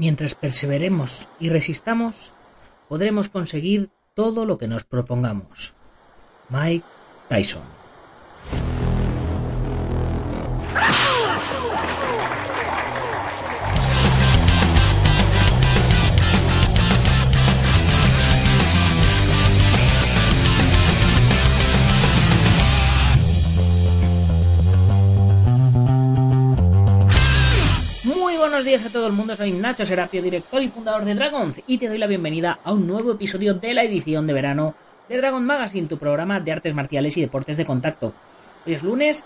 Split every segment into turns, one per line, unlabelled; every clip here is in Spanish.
Mientras perseveremos y resistamos, podremos conseguir todo lo que nos propongamos. Mike Tyson. Días a todo el mundo, soy Nacho Serapio, director y fundador de Dragons, y te doy la bienvenida a un nuevo episodio de la edición de verano de Dragon Magazine, tu programa de artes marciales y deportes de contacto. Hoy es lunes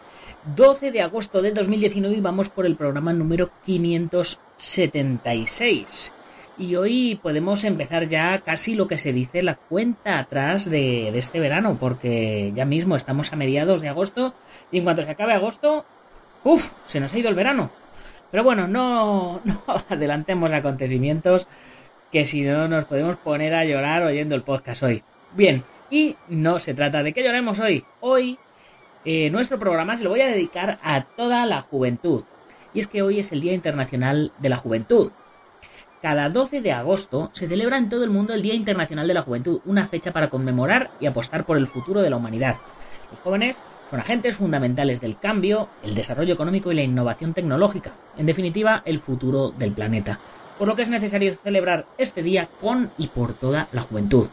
12 de agosto de 2019 y vamos por el programa número 576. Y hoy podemos empezar ya casi lo que se dice la cuenta atrás de, de este verano, porque ya mismo estamos a mediados de agosto y en cuanto se acabe agosto, ¡uf! Se nos ha ido el verano. Pero bueno, no, adelantemos acontecimientos, que si no nos podemos poner a llorar oyendo el podcast hoy. Bien, y no se trata de que lloremos hoy. Hoy eh, nuestro programa se lo voy a dedicar a toda la juventud. Y es que hoy es el Día Internacional de la Juventud. Cada 12 de agosto se celebra en todo el mundo el Día Internacional de la Juventud, una fecha para conmemorar y apostar por el futuro de la humanidad. Los jóvenes son agentes fundamentales del cambio, el desarrollo económico y la innovación tecnológica, en definitiva, el futuro del planeta. Por lo que es necesario celebrar este día con y por toda la juventud.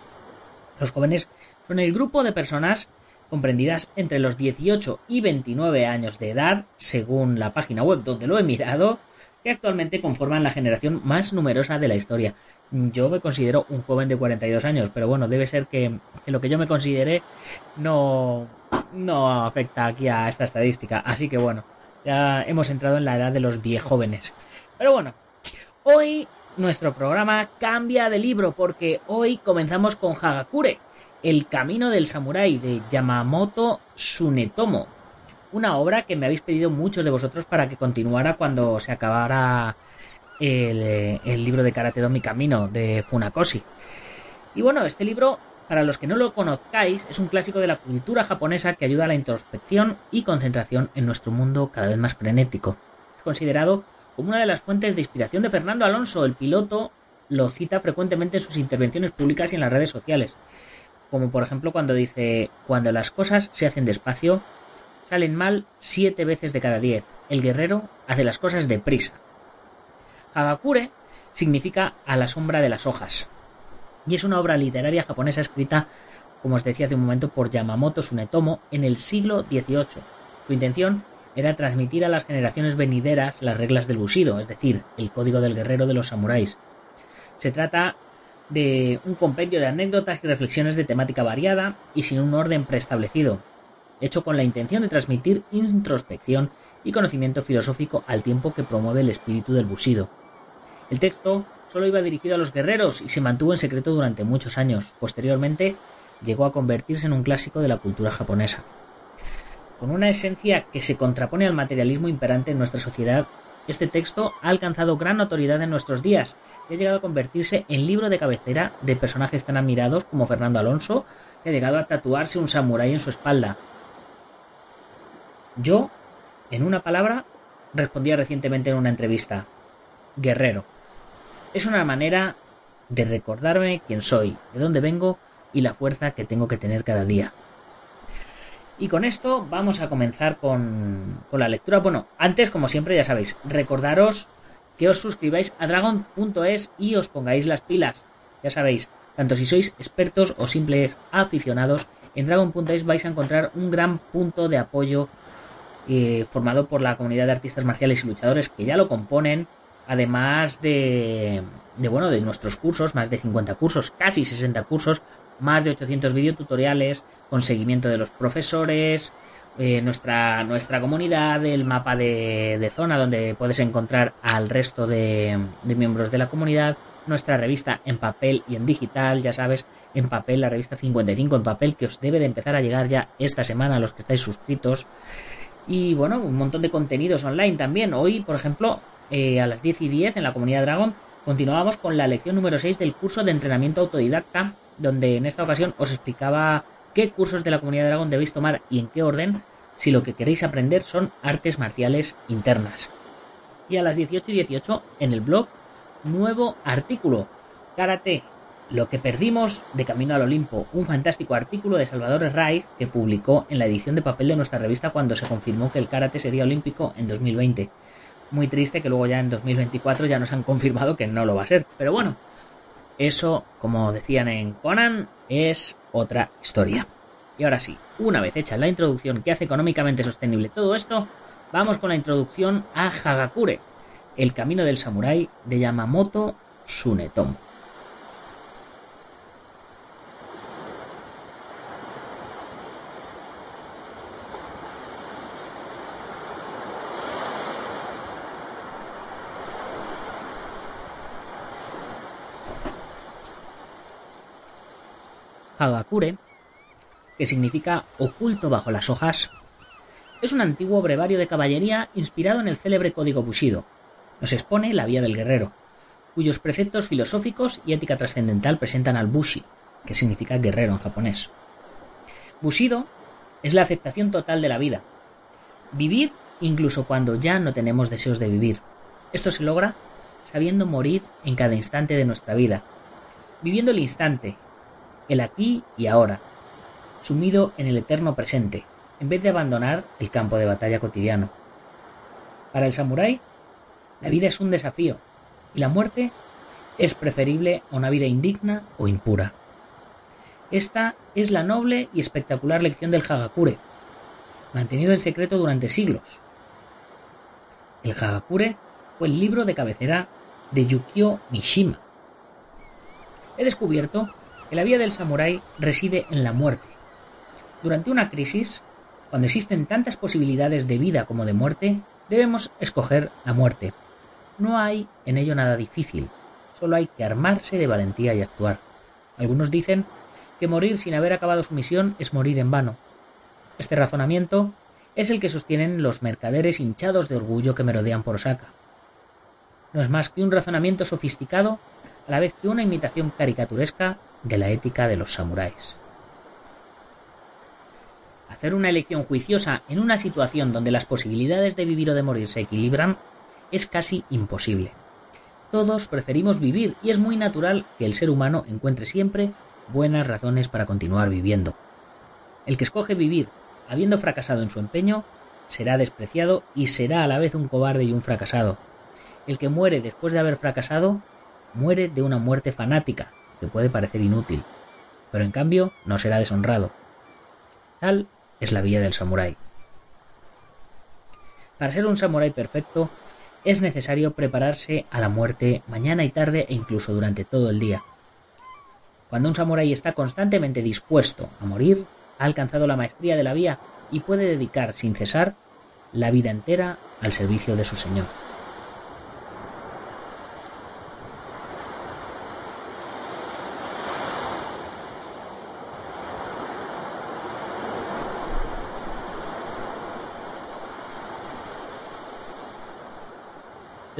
Los jóvenes son el grupo de personas comprendidas entre los 18 y 29 años de edad, según la página web donde lo he mirado, que actualmente conforman la generación más numerosa de la historia. Yo me considero un joven de 42 años, pero bueno, debe ser que, lo que yo me considere no, no afecta aquí a esta estadística. Así que bueno, ya hemos entrado en la edad de los viejóvenes. Pero bueno, hoy nuestro programa cambia de libro porque hoy comenzamos con Hagakure, el camino del samurái de Yamamoto Tsunetomo. Una obra que me habéis pedido muchos de vosotros para que continuara cuando se acabara el, el libro de Karate Do Mi Camino de Funakoshi. Y bueno, este libro para los que no lo conozcáis, es un clásico de la cultura japonesa que ayuda a la introspección y concentración en nuestro mundo cada vez más frenético. Es considerado como una de las fuentes de inspiración de Fernando Alonso, el piloto lo cita frecuentemente en sus intervenciones públicas y en las redes sociales. Como por ejemplo cuando dice, cuando las cosas se hacen despacio, salen mal siete veces de cada diez. El guerrero hace las cosas deprisa. Hagakure significa a la sombra de las hojas, y es una obra literaria japonesa escrita, como os decía hace un momento, por Yamamoto Tsunetomo en el siglo XVIII. Su intención era transmitir a las generaciones venideras las reglas del Bushido, es decir, el código del guerrero de los samuráis. Se trata de un compendio de anécdotas y reflexiones de temática variada y sin un orden preestablecido, hecho con la intención de transmitir introspección y conocimiento filosófico al tiempo que promueve el espíritu del Bushido. El texto solo iba dirigido a los guerreros y se mantuvo en secreto durante muchos años. Posteriormente llegó a convertirse en un clásico de la cultura japonesa. Con una esencia que se contrapone al materialismo imperante en nuestra sociedad, este texto ha alcanzado gran notoriedad en nuestros días y ha llegado a convertirse en libro de cabecera de personajes tan admirados como Fernando Alonso, que ha llegado a tatuarse un samurái en su espalda. Yo, en una palabra, respondía recientemente en una entrevista, guerrero. Es una manera de recordarme quién soy, de dónde vengo y la fuerza que tengo que tener cada día. Y con esto vamos a comenzar con, con la lectura. Bueno, antes, como siempre, ya sabéis, recordaros que os suscribáis a dragon.es y os pongáis las pilas. Ya sabéis, tanto si sois expertos o simples aficionados, en dragon.es vais a encontrar un gran punto de apoyo eh, formado por la comunidad de artistas marciales y luchadores que ya lo componen, además de, bueno, de nuestros cursos, más de 50 cursos, casi 60 cursos, más de 800 videotutoriales, con seguimiento de los profesores, eh, nuestra, nuestra comunidad, el mapa de, de, zona donde puedes encontrar al resto de, de miembros de la comunidad, nuestra revista en papel y en digital, ya sabes, en papel, la revista 55 en papel, que os debe de empezar a llegar ya esta semana a los que estáis suscritos. Y bueno, un montón de contenidos online también. Hoy, por ejemplo, eh, a las 10 y 10 en la comunidad Dragon, continuábamos con la lección número 6 del curso de entrenamiento autodidacta, donde en esta ocasión os explicaba qué cursos de la comunidad Dragon debéis tomar y en qué orden si lo que queréis aprender son artes marciales internas. Y a las 18 y 18 en el blog, nuevo artículo, Karate, lo que perdimos de Camino al Olimpo, un fantástico artículo de Salvador Ray que publicó en la edición de papel de nuestra revista cuando se confirmó que el karate sería olímpico en 2020. Muy triste que luego ya en 2024 ya nos han confirmado que no lo va a ser. Pero bueno, eso, como decían en Conan, es otra historia. Y ahora sí, una vez hecha la introducción que hace económicamente sostenible todo esto, vamos con la introducción a Hagakure, el camino del samurái de Yamamoto Tsunetomo. Hagakure, que significa oculto bajo las hojas, es un antiguo brevario de caballería inspirado en el célebre código Bushido. Nos expone la vía del guerrero, cuyos preceptos filosóficos y ética trascendental presentan al Bushi, que significa guerrero en japonés. Bushido es la aceptación total de la vida. Vivir incluso cuando ya no tenemos deseos de vivir. Esto se logra sabiendo morir en cada instante de nuestra vida, viviendo el instante, el aquí y ahora, sumido en el eterno presente, en vez de abandonar el campo de batalla cotidiano. Para el samurái, la vida es un desafío y la muerte es preferible a una vida indigna o impura. Esta es la noble y espectacular lección del Hagakure, mantenido en secreto durante siglos. El Hagakure fue el libro de cabecera de Yukio Mishima. He descubierto que la vía del samurái reside en la muerte. Durante una crisis, cuando existen tantas posibilidades de vida como de muerte, debemos escoger la muerte. No hay en ello nada difícil, solo hay que armarse de valentía y actuar. Algunos dicen que morir sin haber acabado su misión es morir en vano. Este razonamiento es el que sostienen los mercaderes hinchados de orgullo que merodean por Osaka. No es más que un razonamiento sofisticado a la vez que una imitación caricaturesca de la ética de los samuráis. Hacer una elección juiciosa en una situación donde las posibilidades de vivir o de morir se equilibran es casi imposible. Todos preferimos vivir y es muy natural que el ser humano encuentre siempre buenas razones para continuar viviendo. El que escoge vivir habiendo fracasado en su empeño será despreciado y será a la vez un cobarde y un fracasado. El que muere después de haber fracasado muere de una muerte fanática, que puede parecer inútil, pero en cambio no será deshonrado. Tal es la vía del samurái. Para ser un samurái perfecto, es necesario prepararse a la muerte mañana y tarde e incluso durante todo el día. Cuando un samurái está constantemente dispuesto a morir, ha alcanzado la maestría de la vía y puede dedicar sin cesar la vida entera al servicio de su señor.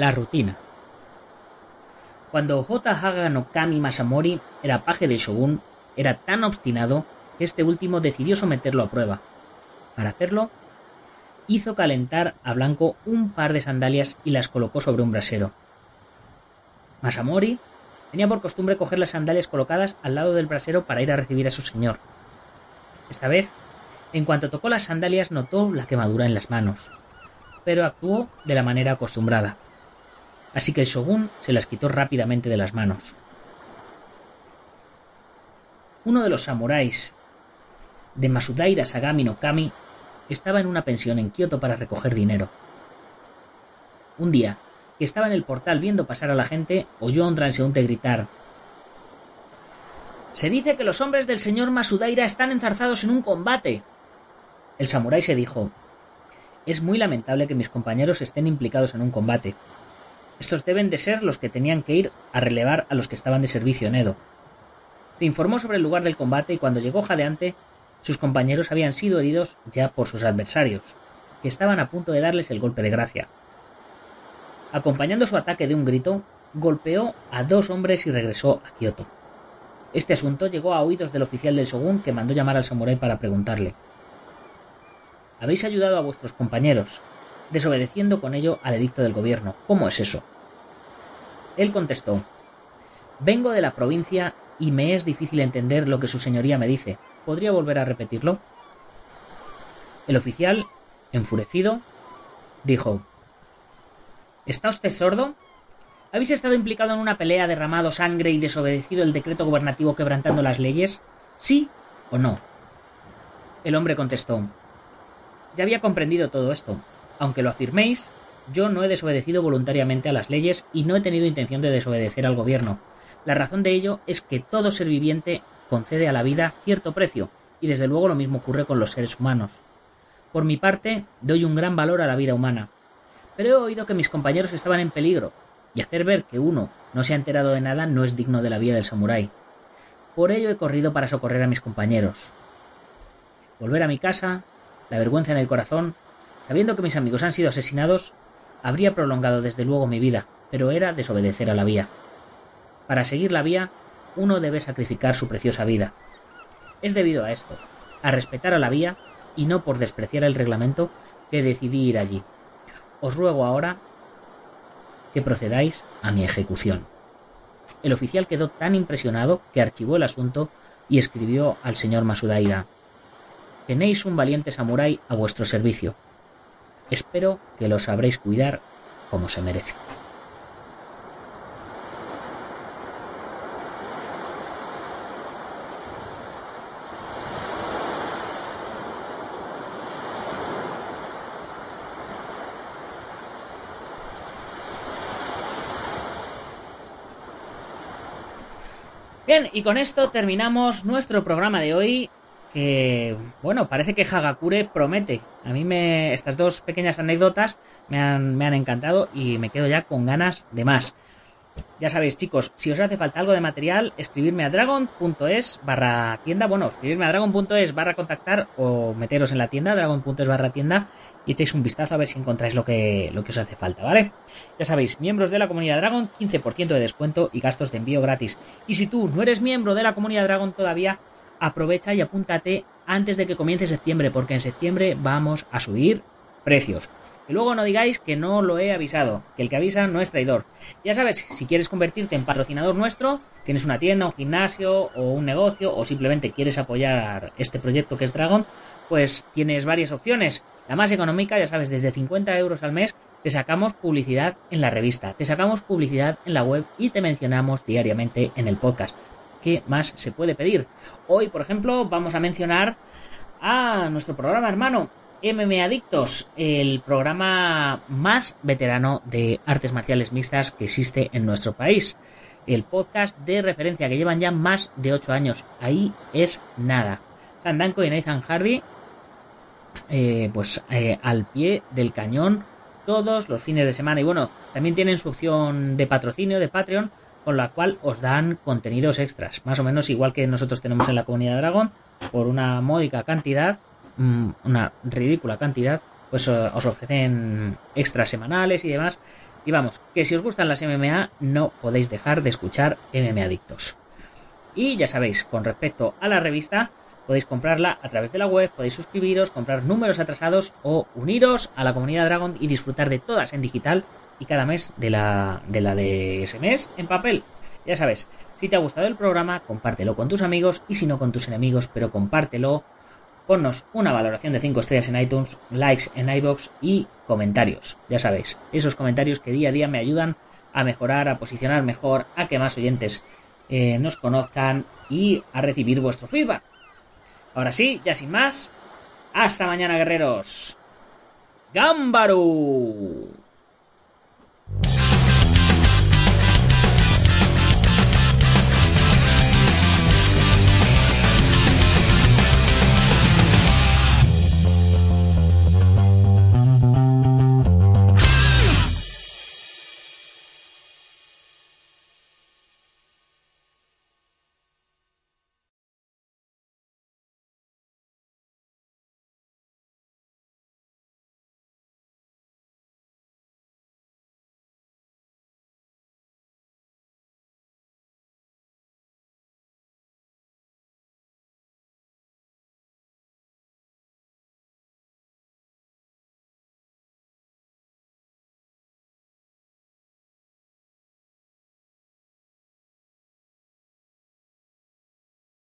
La rutina. Cuando J. Haga no Kami Masamori era paje del shogun, era tan obstinado que este último decidió someterlo a prueba. Para hacerlo, hizo calentar a Blanco un par de sandalias y las colocó sobre un brasero. Masamori tenía por costumbre coger las sandalias colocadas al lado del brasero para ir a recibir a su señor. Esta vez, en cuanto tocó las sandalias, notó la quemadura en las manos, pero actuó de la manera acostumbrada así que el shogun se las quitó rápidamente de las manos. Uno de los samuráis de Masudaira Sagami no Kami estaba en una pensión en Kioto para recoger dinero. Un día, que estaba en el portal viendo pasar a la gente, oyó a un transeúnte gritar Se dice que los hombres del señor Masudaira están enzarzados en un combate. El samurái se dijo Es muy lamentable que mis compañeros estén implicados en un combate. Estos deben de ser los que tenían que ir a relevar a los que estaban de servicio en Edo. Se informó sobre el lugar del combate y cuando llegó jadeante, sus compañeros habían sido heridos ya por sus adversarios, que estaban a punto de darles el golpe de gracia. Acompañando su ataque de un grito, golpeó a dos hombres y regresó a Kioto. Este asunto llegó a oídos del oficial del Shogun que mandó llamar al samurái para preguntarle Habéis ayudado a vuestros compañeros, desobedeciendo con ello al edicto del gobierno. ¿Cómo es eso? Él contestó Vengo de la provincia y me es difícil entender lo que su señoría me dice. ¿Podría volver a repetirlo? El oficial, enfurecido, dijo ¿Está usted sordo? ¿Habéis estado implicado en una pelea, derramado sangre y desobedecido el decreto gubernativo quebrantando las leyes? ¿Sí o no? El hombre contestó Ya había comprendido todo esto. Aunque lo afirméis, yo no he desobedecido voluntariamente a las leyes y no he tenido intención de desobedecer al gobierno. La razón de ello es que todo ser viviente concede a la vida cierto precio, y desde luego lo mismo ocurre con los seres humanos. Por mi parte, doy un gran valor a la vida humana, pero he oído que mis compañeros estaban en peligro, y hacer ver que uno no se ha enterado de nada no es digno de la vida del samurái. Por ello he corrido para socorrer a mis compañeros. Volver a mi casa, la vergüenza en el corazón, sabiendo que mis amigos han sido asesinados, habría prolongado desde luego mi vida, pero era desobedecer a la vía. Para seguir la vía, uno debe sacrificar su preciosa vida. Es debido a esto, a respetar a la vía y no por despreciar el reglamento, que decidí ir allí. Os ruego ahora que procedáis a mi ejecución. El oficial quedó tan impresionado que archivó el asunto y escribió al señor Masudaira Tenéis un valiente samurái a vuestro servicio. Espero que lo sabréis cuidar como se merece. Bien, y con esto terminamos nuestro programa de hoy. Que, bueno, parece que Hagakure promete. A mí me, estas dos pequeñas anécdotas me han, me han encantado y me quedo ya con ganas de más. Ya sabéis, chicos, si os hace falta algo de material, escribirme a dragon.es barra tienda, bueno, escribirme a dragon.es barra contactar o meteros en la tienda, dragon.es barra tienda y echéis un vistazo a ver si encontráis lo que, lo que os hace falta, ¿vale? Ya sabéis, miembros de la comunidad Dragon, 15% de descuento y gastos de envío gratis. Y si tú no eres miembro de la comunidad Dragon todavía, aprovecha y apúntate antes de que comience septiembre, porque en septiembre vamos a subir precios. Y luego no digáis que no lo he avisado, que el que avisa no es traidor. Ya sabes, si quieres convertirte en patrocinador nuestro, tienes una tienda, un gimnasio o un negocio, o simplemente quieres apoyar este proyecto que es Dragon, pues tienes varias opciones. La más económica, ya sabes, desde 50 euros al mes te sacamos publicidad en la revista, te sacamos publicidad en la web y te mencionamos diariamente en el podcast. ¿Qué más se puede pedir? Hoy, por ejemplo, vamos a mencionar a nuestro programa hermano, MM Adictos, el programa más veterano de artes marciales mixtas que existe en nuestro país. El podcast de referencia que llevan ya más de 8 años. Ahí es nada. Sandanko y Nathan Hardy, eh, pues eh, al pie del cañón todos los fines de semana. Y bueno, también tienen su opción de patrocinio de Patreon, con la cual os dan contenidos extras. Más o menos igual que nosotros tenemos en la comunidad Dragón, por una módica cantidad Mm, una ridícula cantidad, pues eh, os ofrecen extras semanales y demás. Y vamos, que si os gustan las MMA, no podéis dejar de escuchar MMA Adictos. Y ya sabéis, con respecto a la revista, podéis comprarla a través de la web, podéis suscribiros, comprar números atrasados o uniros a la comunidad Dragon y disfrutar de todas en digital y cada mes de la de, la de ese mes en papel. Ya sabes, si te ha gustado el programa, compártelo con tus amigos y si no con tus enemigos, pero compártelo ponnos una valoración de 5 estrellas en iTunes, likes en iBox y comentarios. Ya sabéis, esos comentarios que día a día me ayudan a mejorar, a posicionar mejor, a que más oyentes eh, nos conozcan y a recibir vuestro feedback. Ahora sí, ya sin más, hasta mañana guerreros. ¡Gámbaro!